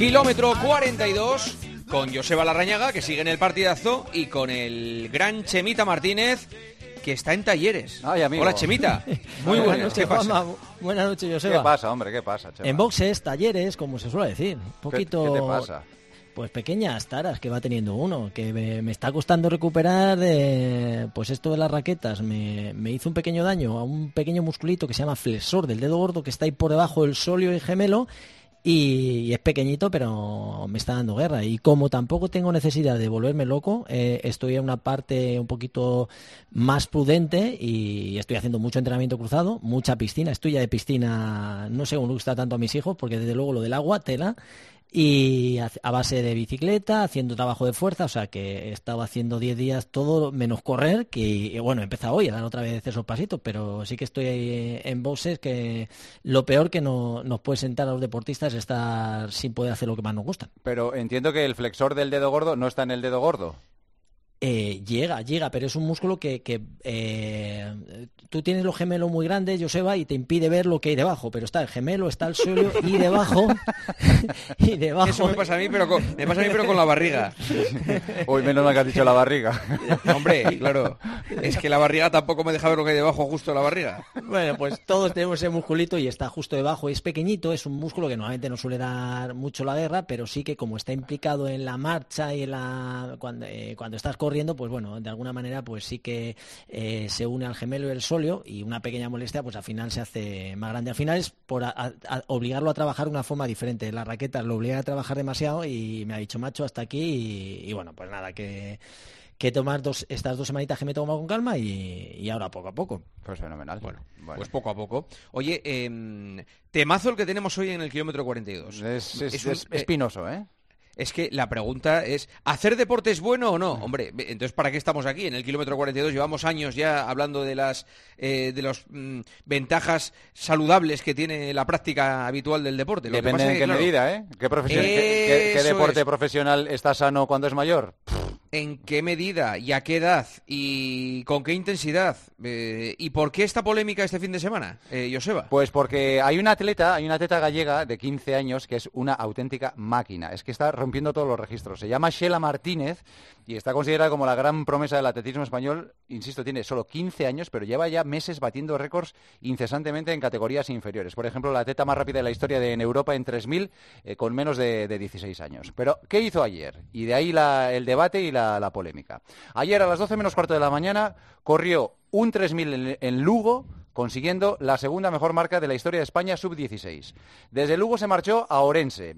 Kilómetro 42 con Joseba Larrañaga, que sigue en el partidazo, y con el gran Chemita Martínez, que está en talleres. Hola, Chemita. Muy buenas, noches. Buenas noches, Joseba. ¿Qué pasa, hombre? ¿Qué pasa, En boxes, talleres, como se suele decir. Un poquito... ¿Qué, te pasa? Pues pequeñas taras que va teniendo uno, que me, está costando recuperar pues esto de las raquetas, me, me, hizo un pequeño daño a un pequeño musculito que se llama flexor del dedo gordo que está ahí por debajo del solio y gemelo y, es pequeñito, pero me está dando guerra. Y como tampoco tengo necesidad de volverme loco, eh, estoy en una parte un poquito más prudente y estoy haciendo mucho entrenamiento cruzado, mucha piscina. Estoy ya de piscina, no sé cómo gusta tanto a mis hijos, porque desde luego lo del agua, tela y a base de bicicleta, haciendo trabajo de fuerza, o sea que he estado haciendo 10 días todo menos correr, que bueno, he empezado hoy a dar otra vez esos pasitos, pero sí que estoy en boxes que lo peor que no, nos puede sentar a los deportistas es estar sin poder hacer lo que más nos gusta. Pero entiendo que el flexor del dedo gordo no está en el dedo gordo. Eh, llega, llega, pero es un músculo que, eh, tú tienes los gemelos muy grandes, Joseba, y te impide ver lo que hay debajo, pero está el gemelo, está el suelo y debajo, y debajo... Eso me pasa a mí, pero con, me pasa a mí, pero con la barriga. Hoy menos mal que has dicho la barriga. Hombre, claro, es que la barriga tampoco me deja ver lo que hay debajo justo la barriga. Bueno, pues todos tenemos ese musculito y está justo debajo, es pequeñito, es un músculo que normalmente no suele dar mucho la guerra, pero sí que como está implicado en la marcha y en la... cuando, eh, cuando estás corriendo, pues bueno, de alguna manera pues sí que eh, se une al gemelo y el solio y una pequeña molestia pues al final se hace más grande. Al final es por obligarlo a trabajar de una forma diferente. La raqueta lo obliga a trabajar demasiado y me ha dicho macho hasta aquí y, bueno, pues nada, que que tomar dos, estas dos semanitas que me he tomado con calma y, ahora poco a poco. Pues fenomenal. Bueno, pues poco a poco. Oye, eh, temazo el que tenemos hoy en el kilómetro 42. Es, es, es espinoso, ¿eh? Es que la pregunta es, ¿hacer deporte es bueno o no? Hombre, entonces ¿para qué estamos aquí? En el kilómetro 42 llevamos años ya hablando de las eh, de los mm, ventajas saludables que tiene la práctica habitual del deporte. Depende en qué medida, ¿eh? ¿Qué, qué, deporte profesional está sano cuando es mayor? En qué medida y a qué edad y con qué intensidad eh, y por qué esta polémica este fin de semana, eh, Joseba. Pues porque hay una atleta, hay una atleta gallega de 15 años que es una auténtica máquina, es que está rompiendo todos los registros. Se llama Sheila Martínez y está considerada como la gran promesa del atletismo español. Insisto, tiene solo 15 años, pero lleva ya meses batiendo récords incesantemente en categorías inferiores. Por ejemplo, la atleta más rápida de la historia de en Europa en 3000 eh, con menos de, 16 años. Pero ¿qué hizo ayer? Y de ahí el debate y la la, polémica. Ayer a las 12 menos cuarto de la mañana corrió un 3000 en, Lugo, consiguiendo la segunda mejor marca de la historia de España sub-16. Desde Lugo se marchó a Orense.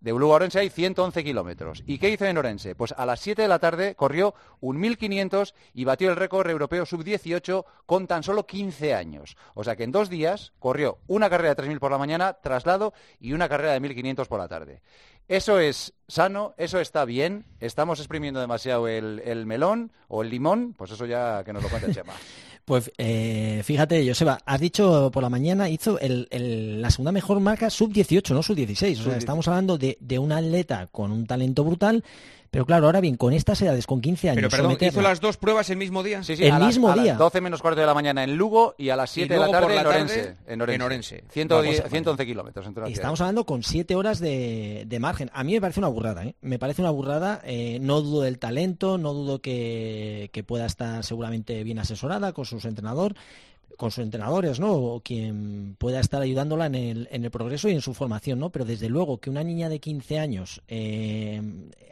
De Lugo a Orense hay 111 kilómetros. ¿Y qué hizo en Orense? Pues a las 7 de la tarde corrió un 1500 y batió el récord europeo sub-18 con tan solo 15 años. O sea que en dos días corrió una carrera de 3000 por la mañana, traslado, y una carrera de 1500 por la tarde. Eso es sano, eso está bien. Estamos exprimiendo demasiado el, melón o el limón, pues eso ya que nos lo cuente Chema. Pues eh, fíjate, Joseba, has dicho por la mañana, hizo la segunda mejor marca sub-18, no sub-16. O sea, estamos hablando de, de un atleta con un talento brutal pero claro, ahora bien, con estas edades, con 15 años... Pero perdón, ¿hizo las dos pruebas el mismo día? Sí, sí, el mismo día. A las 12 menos cuarto de la mañana en Lugo y a las 7 de la tarde, en, Orense, en, Orense. 111 kilómetros. Estamos hablando con 7 horas de, margen. A mí me parece una burrada, ¿eh? Me parece una burrada. Eh, no dudo del talento, no dudo que, que pueda estar seguramente bien asesorada con su entrenador con sus entrenadores, ¿no? O quien pueda estar ayudándola en el, progreso y en su formación, ¿no? Pero desde luego que una niña de 15 años, eh,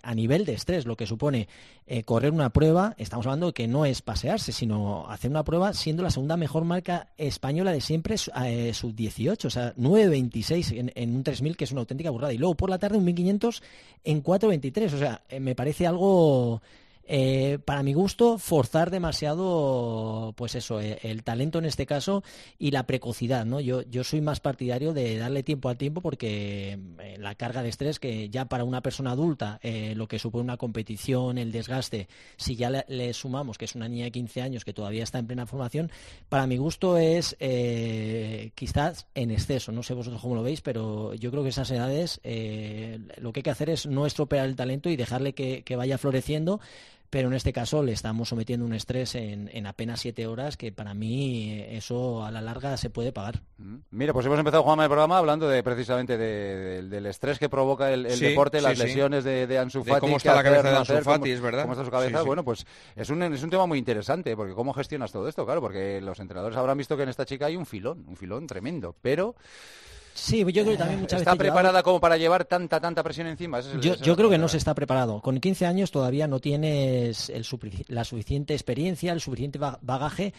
a nivel de estrés, lo que supone eh, correr una prueba, estamos hablando de que no es pasearse, sino hacer una prueba siendo la segunda mejor marca española de siempre, eh, sub-18, o sea, 9.26 en, en un 3.000, que es una auténtica burrada. Y luego por la tarde un 1.500 en 4.23, o sea, me parece algo eh, para mi gusto, forzar demasiado, pues eso, eh, el talento en este caso y la precocidad, ¿no? Yo, yo soy más partidario de darle tiempo al tiempo porque eh, la carga de estrés que ya para una persona adulta, lo que supone una competición, el desgaste, si ya le, sumamos que es una niña de 15 años que todavía está en plena formación, para mi gusto es quizás en exceso, no sé vosotros cómo lo veis, pero yo creo que esas edades lo que hay que hacer es no estropear el talento y dejarle que vaya floreciendo pero en este caso le estamos sometiendo un estrés en, apenas siete horas que para mí eso a la larga se puede pagar. Mm. Mira, pues hemos empezado, Juan, el programa hablando de precisamente del estrés que provoca el, deporte, las lesiones de, de Ansu Fati. cómo está la cabeza de Ansu Fati, es verdad. Cómo está su cabeza. Bueno, pues es un, es un tema muy interesante, porque cómo gestionas todo esto, claro, porque los entrenadores habrán visto que en esta chica hay un filón, un filón tremendo, pero... Sí, yo creo que también muchas ¿Está preparada como para llevar tanta, tanta presión encima? yo, creo que no se está preparado. Con 15 años todavía no tienes la suficiente experiencia, el suficiente bagaje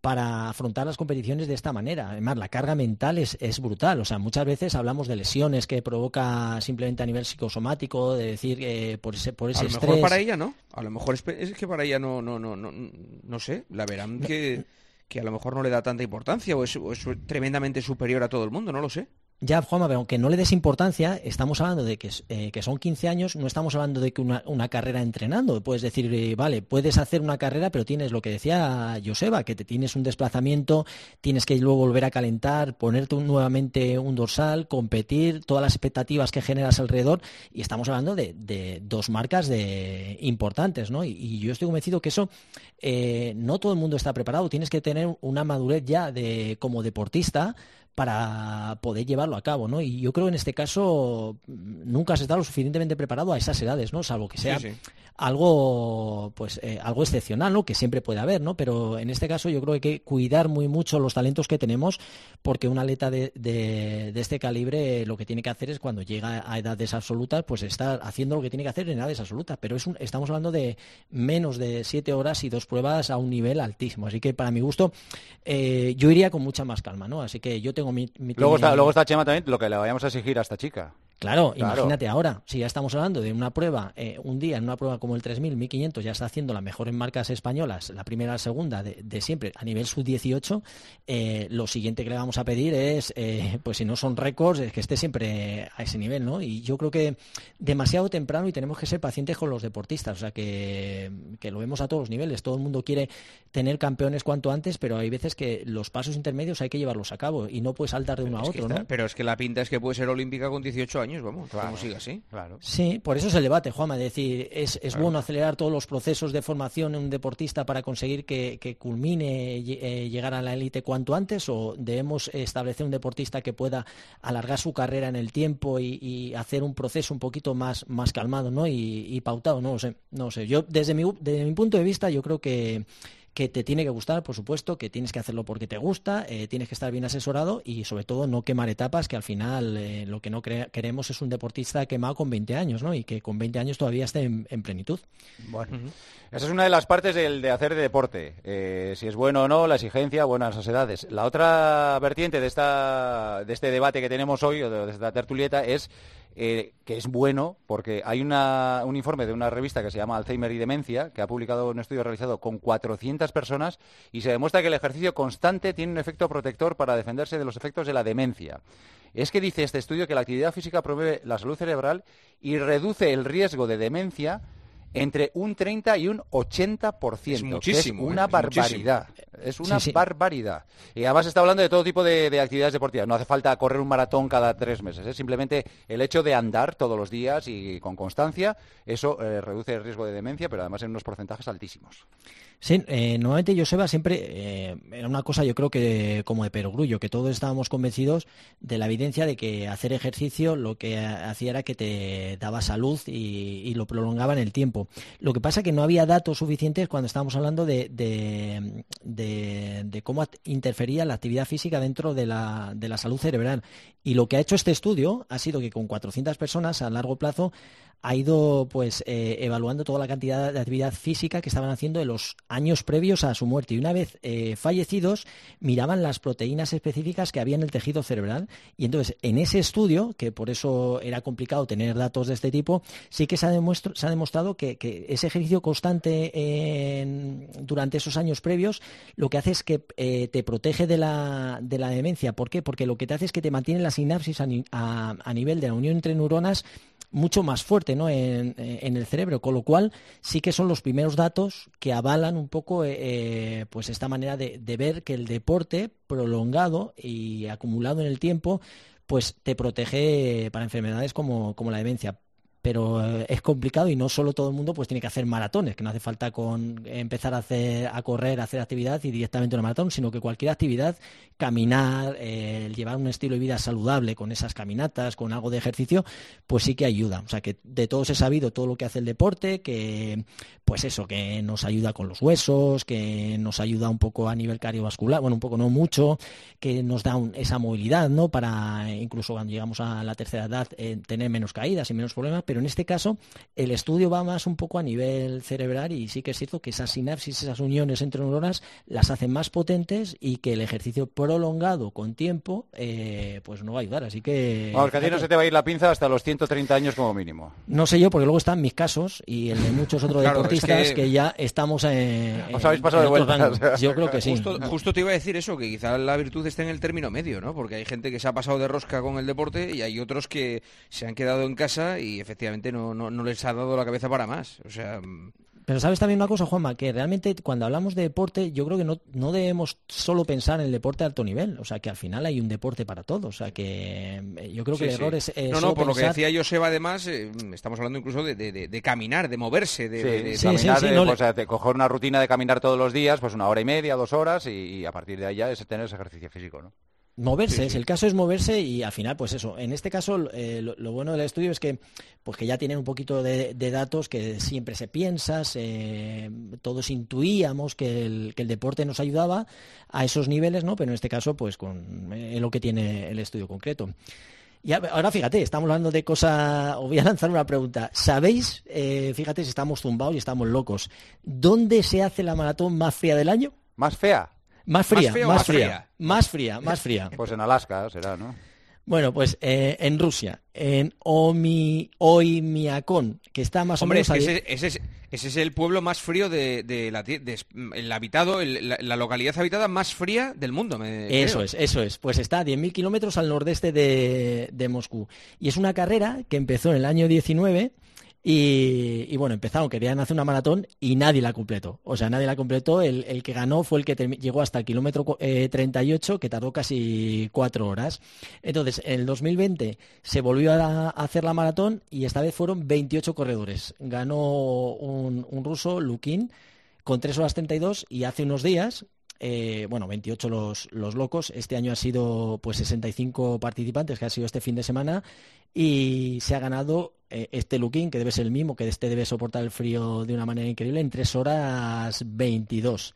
para afrontar las competiciones de esta manera. Además, la carga mental es, brutal. O sea, muchas veces hablamos de lesiones que provoca simplemente a nivel psicosomático, de decir eh, por ese, por ese a lo mejor para ella no. A lo mejor es, es, que para ella no, no, no, no, no sé. La verán que que a lo mejor no le da tanta importancia o es, tremendamente superior a todo el mundo, no lo sé. Ya, Juanma, aunque no le des importancia, estamos hablando de que, eh, son 15 años, no estamos hablando de que una, carrera entrenando. Puedes decir, eh, vale, puedes hacer una carrera, pero tienes lo que decía Joseba, que te tienes un desplazamiento, tienes que luego volver a calentar, ponerte nuevamente un dorsal, competir, todas las expectativas que generas alrededor, y estamos hablando de, dos marcas de, importantes, ¿no? Y, yo estoy convencido que eso, eh, no todo el mundo está preparado, tienes que tener una madurez ya de, como deportista, para poder llevarlo a cabo, ¿no? Y yo creo que en este caso nunca se está lo suficientemente preparado a esas edades, ¿no? Salvo que sea algo, pues, eh, algo excepcional, ¿no? Que siempre puede haber, ¿no? Pero en este caso yo creo que hay que cuidar muy mucho los talentos que tenemos, porque un atleta de, de, este calibre lo que tiene que hacer es cuando llega a edades absolutas, pues estar haciendo lo que tiene que hacer en edades absolutas. Pero es estamos hablando de menos de siete horas y dos pruebas a un nivel altísimo. Así que para mi gusto, eh, yo iría con mucha más calma, ¿no? Así que yo tengo luego, está, luego está Chema también lo que le vayamos a exigir a esta chica. Claro, imagínate ahora, si ya estamos hablando de una prueba, eh, un día en una prueba como el 3000, 1500, ya está haciendo las mejores marcas españolas, la primera, la segunda, de, siempre, a nivel sub-18, eh, lo siguiente que le vamos a pedir es, eh, pues si no son récords, es que esté siempre a ese nivel, ¿no? Y yo creo que demasiado temprano y tenemos que ser pacientes con los deportistas, o sea, que, que lo vemos a todos los niveles, todo el mundo quiere tener campeones cuanto antes, pero hay veces que los pasos intermedios hay que llevarlos a cabo y no puedes saltar de uno a otro, ¿no? Pero es que la pinta es que puede ser olímpica con 18 años vamos, como siga así. Claro. Sí, por eso es el debate, Juanma, es decir, es, bueno acelerar todos los procesos de formación en un deportista para conseguir que, culmine eh, llegar a la élite cuanto antes o debemos establecer un deportista que pueda alargar su carrera en el tiempo y, hacer un proceso un poquito más, más calmado ¿no? y, y pautado, no lo sé, no sé. Yo desde mi, desde mi punto de vista yo creo que que te tiene que gustar, por supuesto, que tienes que hacerlo porque te gusta, eh, tienes que estar bien asesorado y sobre todo no quemar etapas, que al final eh, lo que no queremos es un deportista quemado con 20 años, ¿no? Y que con 20 años todavía esté en, plenitud. Bueno, esa es una de las partes del, de hacer deporte, eh, si es bueno o no, la exigencia, buenas las edades. La otra vertiente de, esta, de este debate que tenemos hoy, o de esta tertulieta, es eh, que es bueno porque hay un informe de una revista que se llama Alzheimer y Demencia, que ha publicado un estudio realizado con 400 personas y se demuestra que el ejercicio constante tiene un efecto protector para defenderse de los efectos de la demencia. Es que dice este estudio que la actividad física promueve la salud cerebral y reduce el riesgo de demencia entre un 30 y un 80%. Es muchísimo. es una barbaridad. Es una barbaridad. Y además está hablando de todo tipo de, actividades deportivas. No hace falta correr un maratón cada tres meses. Es simplemente el hecho de andar todos los días y con constancia, eso eh, reduce el riesgo de demencia, pero además en unos porcentajes altísimos. Sí, eh, normalmente Joseba siempre eh, era una cosa, yo creo que como de perogrullo, que todos estábamos convencidos de la evidencia de que hacer ejercicio lo que hacía era que te daba salud y, lo prolongaba en el tiempo. Lo que pasa es que no había datos suficientes cuando estábamos hablando de, de, cómo interfería la actividad física dentro de la, de la salud cerebral. Y lo que ha hecho este estudio ha sido que con 400 personas a largo plazo ha ido pues eh, evaluando toda la cantidad de actividad física que estaban haciendo en los años previos a su muerte. Y una vez eh, fallecidos miraban las proteínas específicas que había en el tejido cerebral. Y entonces en ese estudio que por eso era complicado tener datos de este tipo sí que se ha, demostrado que, ese ejercicio constante durante esos años previos lo que hace es que eh, te protege de la, de la demencia. ¿por qué? porque lo que te hace es que te mantiene la sinapsis a nivel de la unión entre neuronas mucho más fuerte ¿no? en, el cerebro, con lo cual sí que son los primeros datos que avalan un poco eh, eh, pues esta manera de, ver que el deporte prolongado y acumulado en el tiempo pues te protege para enfermedades como, como la demencia. Pero eh, es complicado y no solo todo el mundo pues tiene que hacer maratones, que no hace falta con empezar a hacer a correr, a hacer actividad y directamente una maratón, sino que cualquier actividad, caminar, eh, llevar un estilo de vida saludable con esas caminatas, con algo de ejercicio, pues sí que ayuda. O sea que de todos he sabido todo lo que hace el deporte, que pues eso, que nos ayuda con los huesos, que nos ayuda un poco a nivel cardiovascular, bueno, un poco no mucho, que nos da esa movilidad, ¿no? Para incluso cuando llegamos a la tercera edad eh, tener menos caídas y menos problemas, en este caso el estudio va más un poco a nivel cerebral y sí que es cierto que esas sinapsis, esas uniones entre neuronas las hacen más potentes y que el ejercicio prolongado con tiempo eh, pues no va a ayudar. Así que... Vamos, que a ti no se te va a ir la pinza hasta los 130 años como mínimo. No sé yo, porque luego están mis casos y el de muchos otros deportistas que... ya estamos en... Os habéis pasado de vuelta. Yo creo que sí. Justo, te iba a decir eso, que quizá la virtud esté en el término medio, ¿no? Porque hay gente que se ha pasado de rosca con el deporte y hay otros que se han quedado en casa y efectivamente no, no, no les ha dado la cabeza para más. O sea, pero sabes también una cosa, Juanma, que realmente cuando hablamos de deporte, yo creo que no, no debemos solo pensar en el deporte de alto nivel. O sea, que al final hay un deporte para todos. O sea, que eh, yo creo que el error es, No, no, por lo que decía Joseba, además, eh, estamos hablando incluso de, de, caminar, de moverse, de, de caminar, de, coger una rutina de caminar todos los días, pues una hora y media, dos horas, y, y a partir de ahí ya es tener ese ejercicio físico, ¿no? Moverse, el caso es moverse y al final, pues eso, en este caso eh, lo, bueno del estudio es que, pues que ya tienen un poquito de, datos que siempre se piensa, todos intuíamos que el, que el, deporte nos ayudaba a esos niveles, ¿no? Pero en este caso, pues con eh, lo que tiene el estudio concreto. Y ahora fíjate, estamos hablando de cosas, os voy a lanzar una pregunta. ¿Sabéis, eh, fíjate si estamos zumbados y estamos locos, dónde se hace la maratón más fría del año? ¿Más fea? Más fría, más, fría, más fría, más fría. Pues en Alaska será, ¿no? Bueno, pues eh, en Rusia, en Omi, Oimiakon, que está más o menos... Ese, ese, es, el pueblo más frío de, la, el habitado, la, localidad habitada más fría del mundo. eso es, eso es. Pues está a 10.000 kilómetros al nordeste de, de Moscú. Y es una carrera que empezó en el año 19 y, bueno, empezaron, querían hacer una maratón y nadie la completó. O sea, nadie la completó. El, que ganó fue el que llegó hasta el kilómetro 38, eh, que tardó casi cuatro horas. Entonces, en el 2020 se volvió a, hacer la maratón y esta vez fueron 28 corredores. Ganó un, ruso, Lukin, con 3 horas 32 y hace unos días eh, bueno, 28 los, los locos. Este año ha sido pues 65 participantes, que ha sido este fin de semana, y se ha ganado eh, este Luquín, que debe ser el mismo, que este debe soportar el frío de una manera increíble, en 3 horas 22.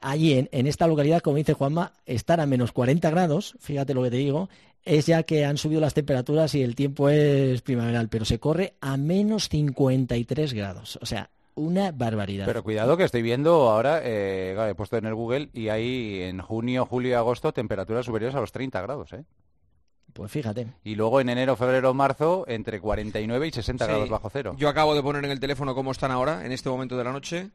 Allí, en, en esta localidad, como dice Juanma, estar a menos 40 grados, fíjate lo que te digo, es ya que han subido las temperaturas y el tiempo es primaveral, pero se corre a menos 53 grados. O sea, una barbaridad. Pero cuidado que estoy viendo ahora, eh, he puesto en el Google y hay en junio, julio y agosto temperaturas superiores a los 30 grados, ¿eh? Pues fíjate. Y luego en enero, febrero, marzo, entre 49 y 60 grados bajo cero. Yo acabo de poner en el teléfono cómo están ahora, en este momento de la noche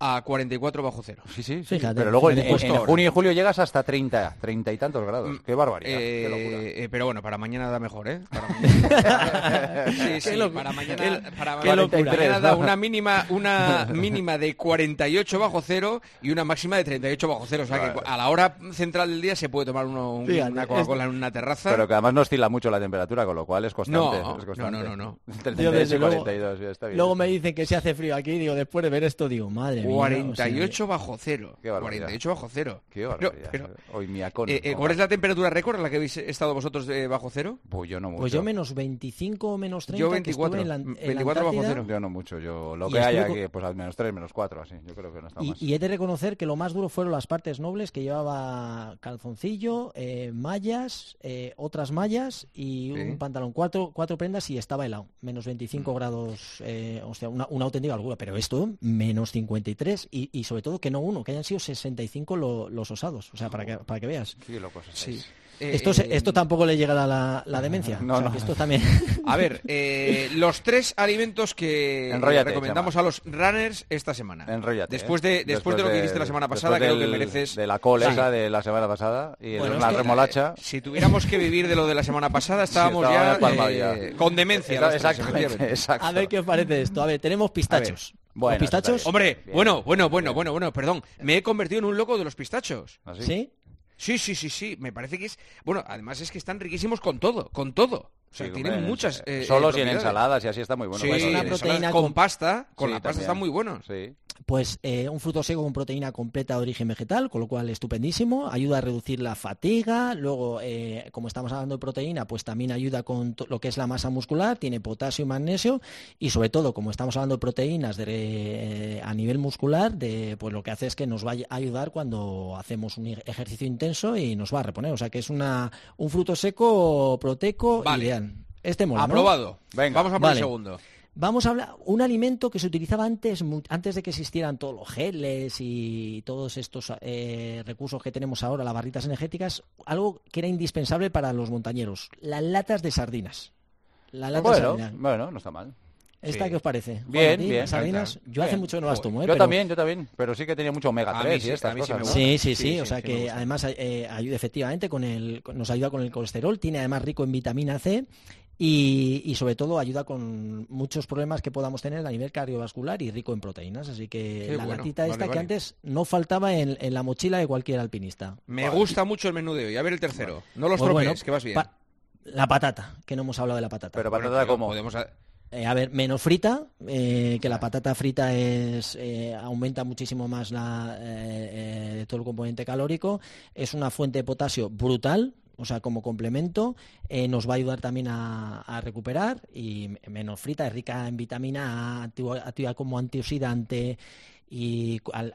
a 44 bajo cero. Sí, sí, pero luego en, junio y julio llegas hasta 30, 30 y tantos grados. Mm, qué barbaridad, qué eh, locura. Eh, pero bueno, para mañana da mejor, ¿eh? Para mañana, sí, sí, para mañana, para mañana da una mínima, una mínima de 48 bajo cero y una máxima de 38 bajo cero. O sea que a la hora central del día se puede tomar uno, una Coca-Cola en una terraza. Pero que además no oscila mucho la temperatura, con lo cual es constante. No, es constante. no, no, no. luego, me dicen que se hace frío aquí, digo, después de ver esto, digo, madre 48 bajo cero. 48 bajo cero. Qué barbaridad. Pero, Hoy mi eh, eh, ¿Cuál es la temperatura récord en la que habéis estado vosotros bajo cero? Pues yo no mucho. Pues yo menos 25 o menos 30. Yo 24. En la, 24 bajo cero. Yo no mucho. Yo lo que haya aquí, pues al menos 3, menos 4, así. Yo creo que no está y, más. Y he de reconocer que lo más duro fueron las partes nobles que llevaba calzoncillo, eh, mallas, eh, otras mallas y un pantalón. Cuatro, cuatro prendas y estaba helado. Menos 25 mm. grados, eh, o sea, una, una auténtica locura. Pero esto, menos 53 y, y sobre todo que no uno, que hayan sido 65 los osados. O sea, para que, para que veas. Qué locos sí. Eh, esto, eh, esto tampoco le llega la, la demencia. No, no. Esto también. A ver, eh, los tres alimentos que recomendamos a los runners esta semana. Enrollate, después de, después, de, lo que hiciste la semana pasada, creo que mereces. De la cola esa de la semana pasada y la remolacha. si tuviéramos que vivir de lo de la semana pasada, estábamos ya, con demencia. A ver qué os parece esto. A ver, tenemos pistachos. Bueno, pistachos? Hombre, bueno, bueno, bueno, bueno, bueno, perdón. Me he convertido en un loco de los pistachos. ¿Ah, ¿Sí? Sí, sí, sí, sí. Me parece que es. Bueno, además es que están riquísimos con todo, con todo. O sea, Sí, tiene hombre, muchas. eh, eh, solos y en ensaladas y así está muy bueno. Sí, Pues una proteína con- con pasta, con Sí, la pasta también. están muy buenos. Sí. Pues eh, un fruto seco con proteína completa de origen vegetal, con lo cual estupendísimo, ayuda a reducir la fatiga, luego eh, como estamos hablando de proteína, pues también ayuda con lo que es la masa muscular, tiene potasio y magnesio y sobre todo como estamos hablando de proteínas de, eh, a nivel muscular, de, pues lo que hace es que nos va a ayudar cuando hacemos un ej- ejercicio intenso y nos va a reponer, o sea que es una, un fruto seco proteico Vale. ideal. Este mola, ¿no? Aprobado. Venga, Vamos a por vale. el segundo. Vamos a hablar un alimento que se utilizaba antes antes de que existieran todos los geles y todos estos eh, recursos que tenemos ahora, las barritas energéticas, algo que era indispensable para los montañeros, las latas de sardinas. Las latas de sardinas. bueno, no está mal. ¿Esta sí. qué os parece? Bien, Juan, ¿a ti, bien, sardinas. Yo hace Bien. mucho que no las Joder. tomo, ¿eh? Yo pero- también, yo también, pero sí que tenía mucho omega A 3 mí sí, y estas sí cosas, me ¿no? Sí, sí, sí, Sí, o sí, sea sí que además eh, ayuda efectivamente con el, nos ayuda con el colesterol, tiene además rico en vitamina C y, y sobre todo ayuda con muchos problemas que podamos tener a nivel cardiovascular y rico en proteínas, así que Qué la bueno, latita vale, esta que antes no faltaba en, en la mochila de cualquier alpinista. Me gusta mucho el menú de hoy. A ver el tercero. No los Pues tropees, bueno, que vas bien. pa- la patata, que no hemos hablado de la patata. Pero Bueno, patata como... podemos a- Eh, a ver, menos frita, eh, que la patata frita es eh, aumenta muchísimo más la, todo el componente calórico. Es una fuente de potasio brutal, o sea, como complemento, eh, nos va a ayudar también a, a recuperar y menos frita, es rica en vitamina A, actúa como antioxidante y al-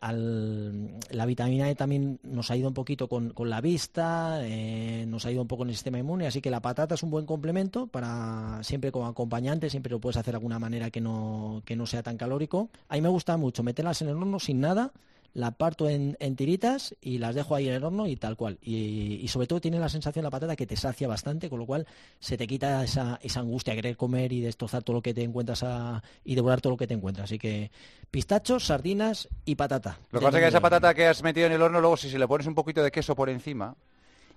la vitamina E también nos ayuda un poquito con, con la vista, eh, nos ayuda un poco en el sistema inmune, así que la patata es un buen complemento para siempre como acompañante, siempre lo puedes hacer de alguna manera que no, que no sea tan calórico. A mí me gusta mucho meterlas en el horno sin nada, la parto en, en tiritas y las dejo ahí en el horno y tal cual. Y, y sobre todo tiene la sensación la patata que te sacia bastante, con lo cual se te quita esa, esa angustia de querer comer y destrozar todo lo que te encuentras a- y devorar todo lo que te encuentras. Así que pistachos, sardinas y patata. Lo que pasa es que esa patata que has metido en el horno, luego si se le pones un poquito de queso por encima,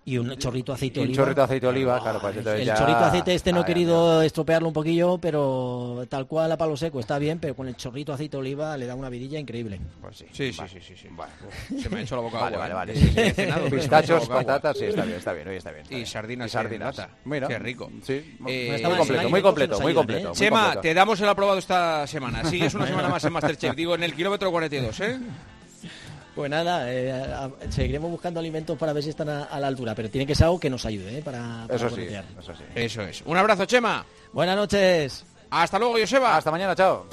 Y un chorrito de aceite de un oliva. chorrito de aceite de oliva, claro, pues entonces El ya- chorrito de aceite este no he Ah, ya, querido estropearlo un poquillo, pero tal cual a palo seco está bien, pero con el chorrito de aceite de oliva le da una vidilla increíble. Pues sí. Sí, sí, Vale. sí, sí, sí. Uf, Se me ha hecho la boca Vale, agua. vale, ¿eh? vale, sí, sí. Pistachos, patatas, sí, está bien, está bien, hoy está bien. está Y sardinas Y sardinas. en. Mira, Qué rico. Sí, Eh, muy completo, muy completo, muy completo. ¿eh? muy Chema, completo. te damos el aprobado esta semana. Sigues una semana más en Masterchef. Digo, en el kilómetro 42, ¿eh? Pues nada, eh, a- seguiremos buscando alimentos para ver si están a, a la altura, pero tiene que ser algo que nos ayude ¿eh? para, para Eso sí, potenciar. eso sí. Eso es. Un abrazo, Chema. Buenas noches. Hasta luego, Joseba. Hasta mañana, chao.